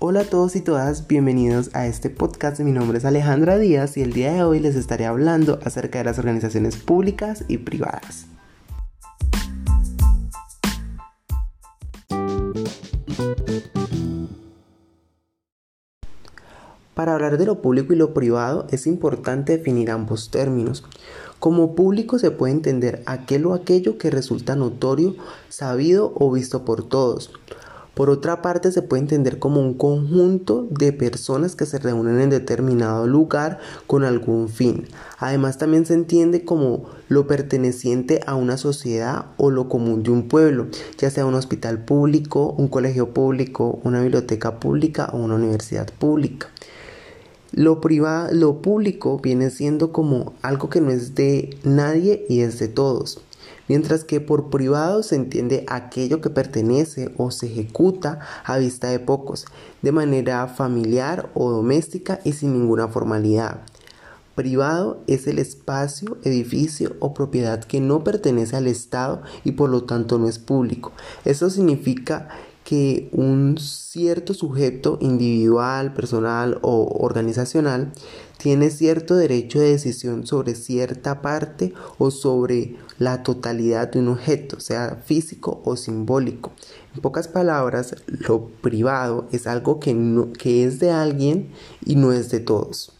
Hola a todos y todas, bienvenidos a este podcast. Mi nombre es Alejandra Díaz y el día de hoy les estaré hablando acerca de las organizaciones públicas y privadas. Para hablar de lo público y lo privado es importante definir ambos términos. Como público se puede entender aquel o aquello que resulta notorio, sabido o visto por todos. Por otra parte, se puede entender como un conjunto de personas que se reúnen en determinado lugar con algún fin. Además, también se entiende como lo perteneciente a una sociedad o lo común de un pueblo, ya sea un hospital público, un colegio público, una biblioteca pública o una universidad pública. Lo privado, lo público viene siendo como algo que no es de nadie y es de todos mientras que por privado se entiende aquello que pertenece o se ejecuta a vista de pocos, de manera familiar o doméstica y sin ninguna formalidad. Privado es el espacio, edificio o propiedad que no pertenece al Estado y por lo tanto no es público. Eso significa que un cierto sujeto individual, personal o organizacional tiene cierto derecho de decisión sobre cierta parte o sobre la totalidad de un objeto, sea físico o simbólico. En pocas palabras, lo privado es algo que, que es de alguien y no es de todos.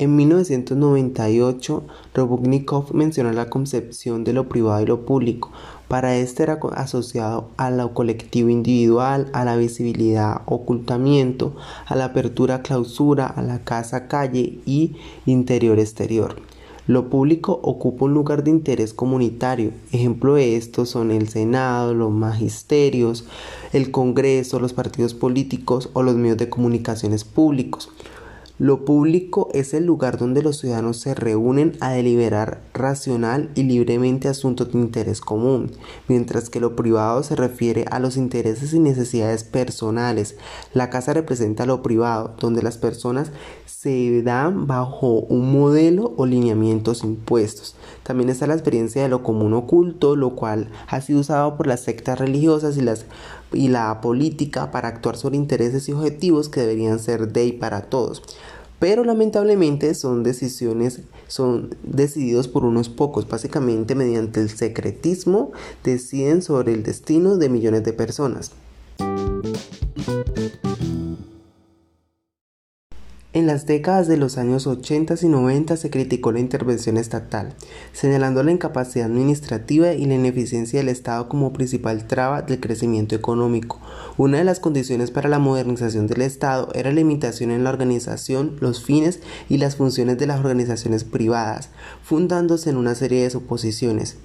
En 1998, Robotnikov mencionó la concepción de lo privado y lo público. Para este era asociado a lo colectivo individual, a la visibilidad, ocultamiento, a la apertura, clausura, a la casa-calle y interior-exterior. Lo público ocupa un lugar de interés comunitario. Ejemplo de esto son el Senado, los magisterios, el Congreso, los partidos políticos o los medios de comunicaciones públicos. Lo público es el lugar donde los ciudadanos se reúnen a deliberar racional y libremente asuntos de interés común, mientras que lo privado se refiere a los intereses y necesidades personales. La casa representa lo privado, donde las personas se dan bajo un modelo o lineamientos impuestos. También está la experiencia de lo común oculto, lo cual ha sido usado por las sectas religiosas y, las, y la política para actuar sobre intereses y objetivos que deberían ser de y para todos. Pero lamentablemente son decisiones son decididos por unos pocos básicamente mediante el secretismo deciden sobre el destino de millones de personas En las décadas de los años 80 y 90 se criticó la intervención estatal, señalando la incapacidad administrativa y la ineficiencia del Estado como principal traba del crecimiento económico. Una de las condiciones para la modernización del Estado era la limitación en la organización, los fines y las funciones de las organizaciones privadas, fundándose en una serie de suposiciones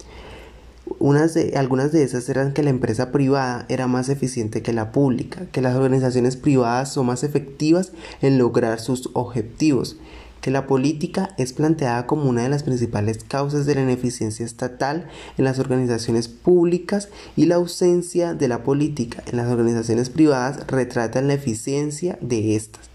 algunas de esas eran que la empresa privada era más eficiente que la pública, que las organizaciones privadas son más efectivas en lograr sus objetivos, que la política es planteada como una de las principales causas de la ineficiencia estatal en las organizaciones públicas y la ausencia de la política en las organizaciones privadas retratan la eficiencia de estas.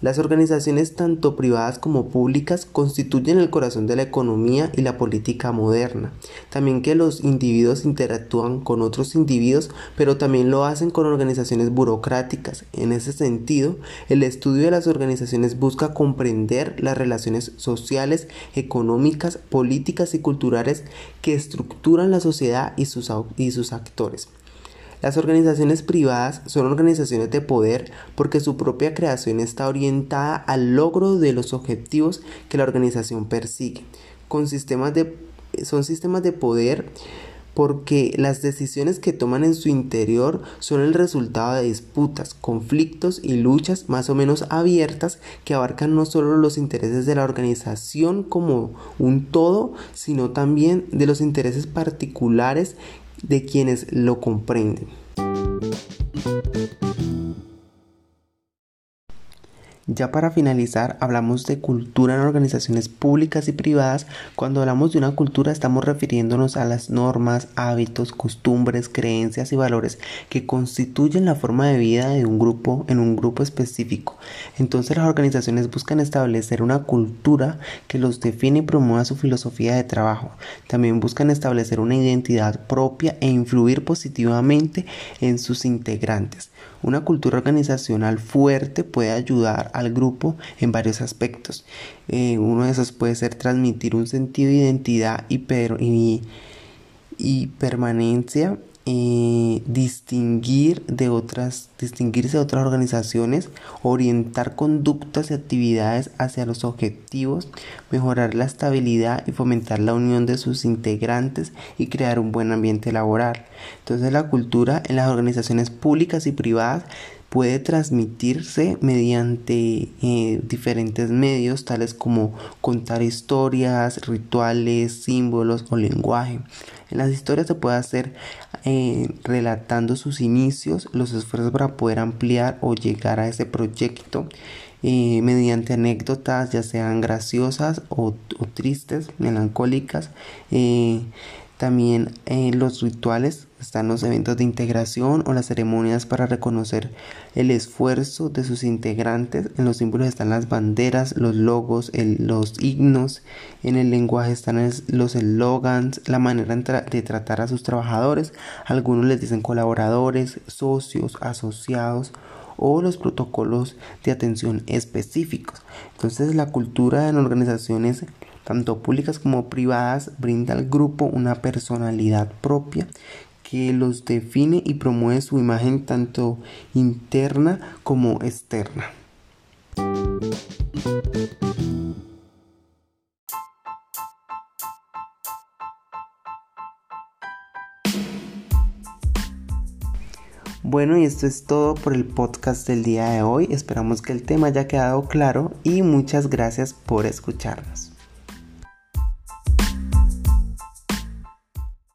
Las organizaciones tanto privadas como públicas constituyen el corazón de la economía y la política moderna. También que los individuos interactúan con otros individuos, pero también lo hacen con organizaciones burocráticas. En ese sentido, el estudio de las organizaciones busca comprender las relaciones sociales, económicas, políticas y culturales que estructuran la sociedad y sus, actores. Las organizaciones privadas son organizaciones de poder porque su propia creación está orientada al logro de los objetivos que la organización persigue. Con sistemas de, son sistemas de poder porque las decisiones que toman en su interior son el resultado de disputas, conflictos y luchas más o menos abiertas que abarcan no solo los intereses de la organización como un todo, sino también de los intereses particulares de quienes lo comprenden. Ya para finalizar, hablamos de cultura en organizaciones públicas y privadas. Cuando hablamos de una cultura estamos refiriéndonos a las normas, hábitos, costumbres, creencias y valores que constituyen la forma de vida de un grupo en un grupo específico. Entonces las organizaciones buscan establecer una cultura que los define y promueva su filosofía de trabajo. También buscan establecer una identidad propia e influir positivamente en sus integrantes. Una cultura organizacional fuerte puede ayudar al grupo en varios aspectos. Eh, uno de esos puede ser transmitir un sentido de identidad y permanencia eh, distinguir de otras, distinguirse de otras organizaciones, orientar conductas y actividades hacia los objetivos, mejorar la estabilidad y fomentar la unión de sus integrantes y crear un buen ambiente laboral. Entonces la cultura en las organizaciones públicas y privadas puede transmitirse mediante eh, diferentes medios tales como contar historias, rituales, símbolos o lenguaje. En las historias se puede hacer eh, relatando sus inicios, los esfuerzos para poder ampliar o llegar a ese proyecto. Eh, mediante anécdotas ya sean graciosas o, o tristes, melancólicas, también en los rituales están los eventos de integración o las ceremonias para reconocer el esfuerzo de sus integrantes. En los símbolos están las banderas, los logos, los himnos. En el lenguaje están los eslogans, la manera de tratar a sus trabajadores. Algunos les dicen colaboradores, socios, asociados o los protocolos de atención específicos. Entonces la cultura en organizaciones tanto públicas como privadas, brinda al grupo una personalidad propia que los define y promueve su imagen tanto interna como externa. Bueno, y esto es todo por el podcast del día de hoy. Esperamos que el tema haya quedado claro y muchas gracias por escucharnos.